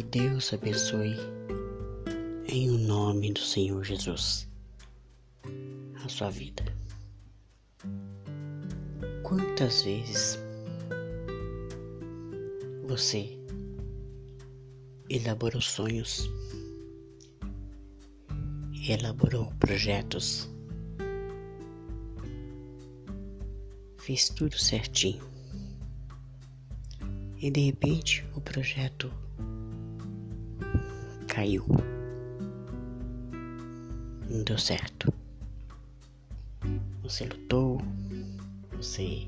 Que Deus abençoe. Em o nome do Senhor Jesus. A sua vida. Quantas vezes você elaborou sonhos, elaborou projetos, fez tudo certinho? E de repente o projeto caiu. Não deu certo. Você lutou, você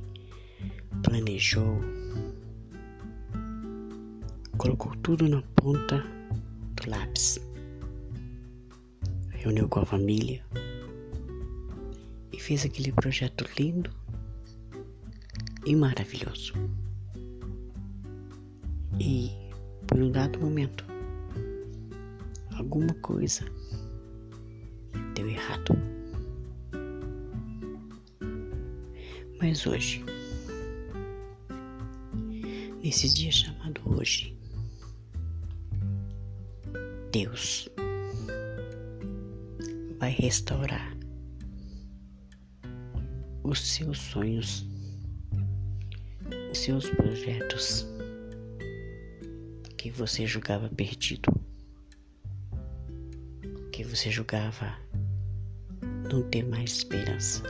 planejou, colocou tudo na ponta do lápis, reuniu com a família e fez aquele projeto lindo e maravilhoso. E por um dado momento, alguma coisa deu errado. Mas hoje, nesse dia chamado hoje, Deus vai restaurar os seus sonhos, os seus projetos que você julgava perdido, que você julgava não ter mais esperança.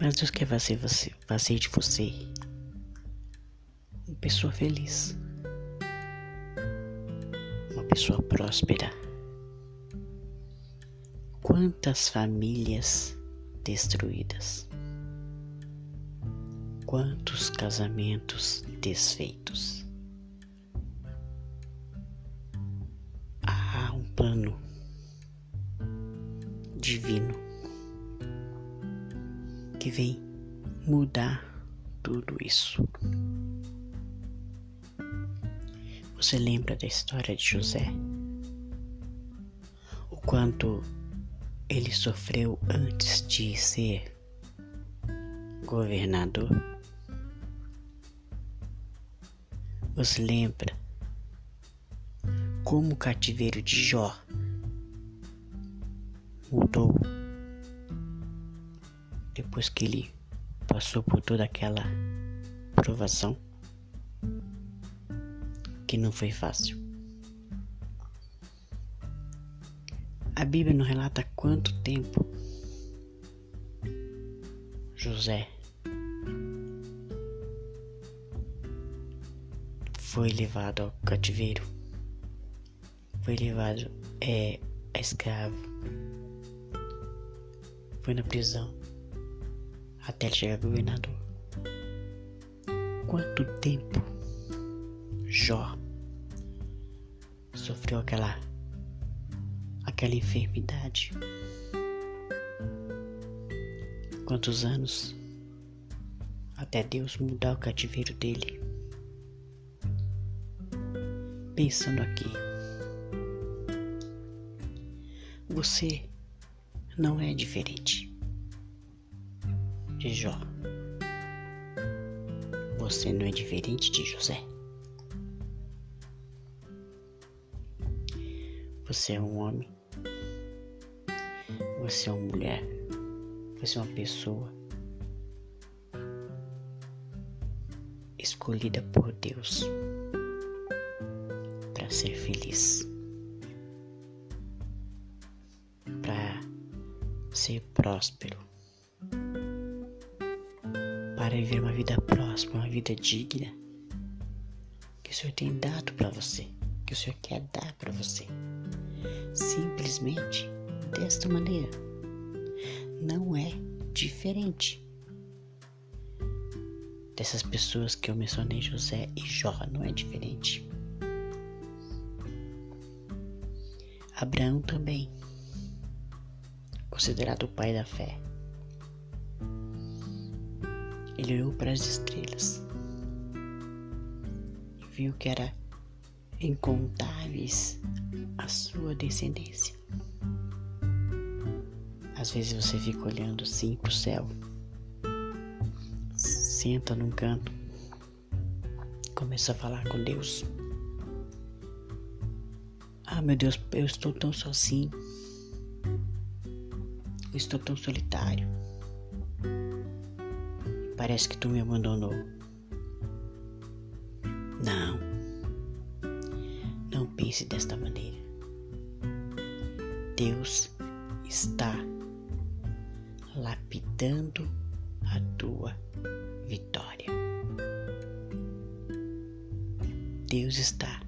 Mas Deus quer fazer, você, fazer de você uma pessoa feliz, uma pessoa próspera. Quantas famílias destruídas quantos casamentos desfeitos. Plano divino que vem mudar tudo isso. Você lembra da história de José? O quanto ele sofreu antes de ser governador? Você lembra como o cativeiro de Jó mudou depois que ele passou por toda aquela provação que não foi fácil. A Bíblia não relata quanto tempo José foi levado ao cativeiro, foi levado é, a escravo, foi na prisão até chegar governador. Quanto tempo Jó sofreu aquela aquela enfermidade? Quantos anos até Deus mudar o cativeiro dele? pensando aqui. Você não é diferente de Jó. Você não é diferente de José. Você é um homem. Você é uma mulher. Você é uma pessoa escolhida por Deus ser feliz, ser próspero, para viver uma vida próspera, uma vida digna que o Senhor tem dado para você, que o Senhor quer dar para você. Simplesmente desta maneira. Não é diferente dessas pessoas que eu mencionei, José e Jó, não é diferente. Abraão também, considerado o pai da fé. Ele olhou para as estrelas e viu que era incontáveis a sua descendência. Às vezes você fica olhando assim para o céu, senta num canto começa a falar com Deus. Ah, meu Deus, eu estou tão sozinho. Estou tão solitário. Parece que tu me abandonou. Não. Não pense desta maneira. Deus está lapidando a tua vitória. Deus está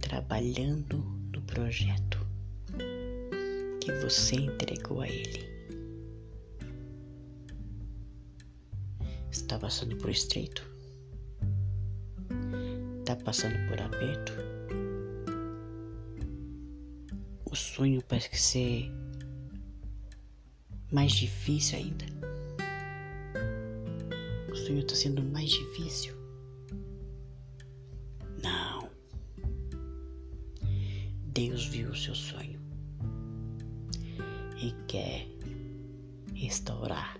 trabalhando no projeto que você entregou a Ele. Está passando por estreito? Está passando por aperto? O sonho parece ser mais difícil ainda. O sonho está sendo mais difícil. Não. Deus viu o seu sonho e quer restaurar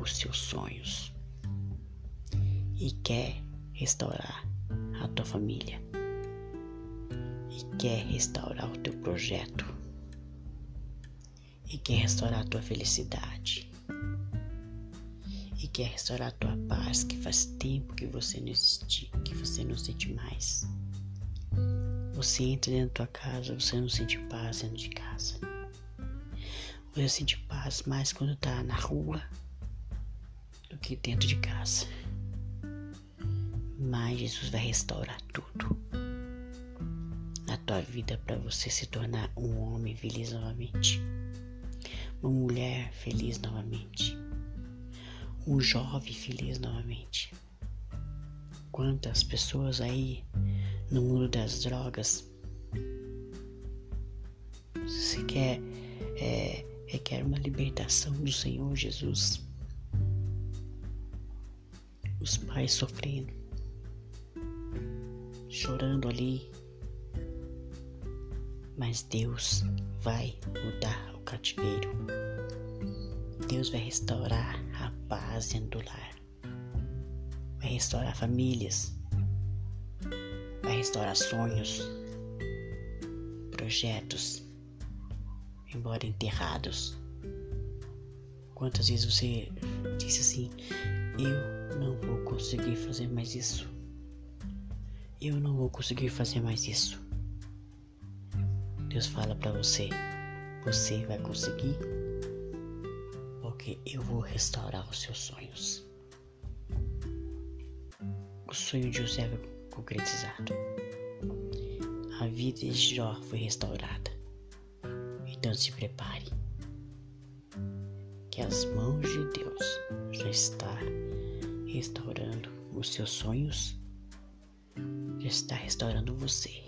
os seus sonhos e quer restaurar a tua família e quer restaurar o teu projeto e quer restaurar a tua felicidade e quer restaurar a tua paz que faz tempo que você não existe, que você não sente mais. Você entra dentro da tua casa, você não sente paz dentro de casa. Você sente paz mais quando tá na rua do que dentro de casa. Mas Jesus vai restaurar tudo na tua vida para você se tornar um homem feliz novamente uma mulher feliz novamente, um jovem feliz novamente. Quantas pessoas aí no mundo das drogas se quer é, requer uma libertação do Senhor Jesus. Os pais sofrendo, chorando ali, mas Deus vai mudar cativeiro. Deus vai restaurar a paz dentro do lar. Vai restaurar famílias. Vai restaurar sonhos, projetos, embora enterrados. Quantas vezes você disse assim: Eu não vou conseguir fazer mais isso. Eu não vou conseguir fazer mais isso. Deus fala para você: você vai conseguir, porque eu vou restaurar os seus sonhos. O sonho de José foi concretizado. A vida de Jó foi restaurada. Então se prepare, que as mãos de Deus já está restaurando os seus sonhos, já está restaurando você.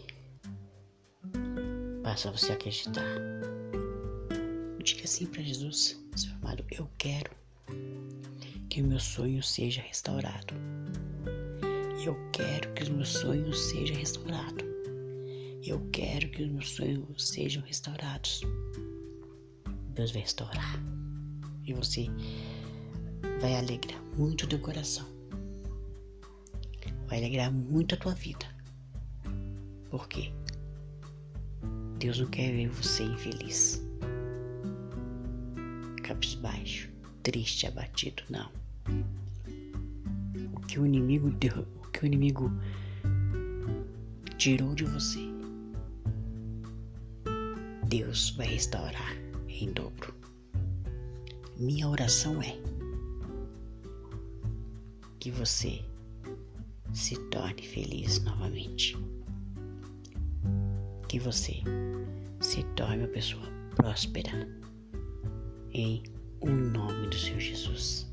Basta você acreditar. Diga assim para Jesus, seu amado, eu quero que o meu sonho seja restaurado. Eu quero que os meus sonhos sejam restaurados. Eu quero que os meus sonhos sejam restaurados. Deus vai restaurar. E você vai alegrar muito o teu coração. Vai alegrar muito a tua vida. Por quê? Deus não quer ver você infeliz cabisbaixo, triste, abatido, não. O que o inimigo deu, o que o inimigo tirou de você, Deus vai restaurar em dobro. Minha oração é que você se torne feliz novamente. Que você se torne uma pessoa próspera em o nome do Senhor Jesus.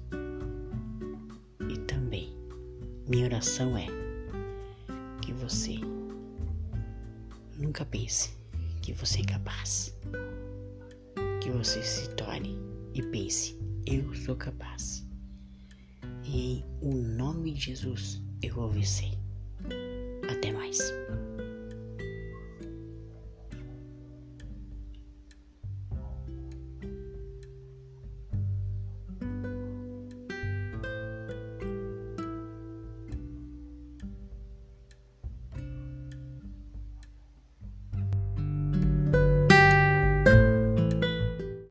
E também, minha oração é que você nunca pense que você é capaz. Que você se torne e pense, eu sou capaz. E em o nome de Jesus eu vou vencer. Até mais.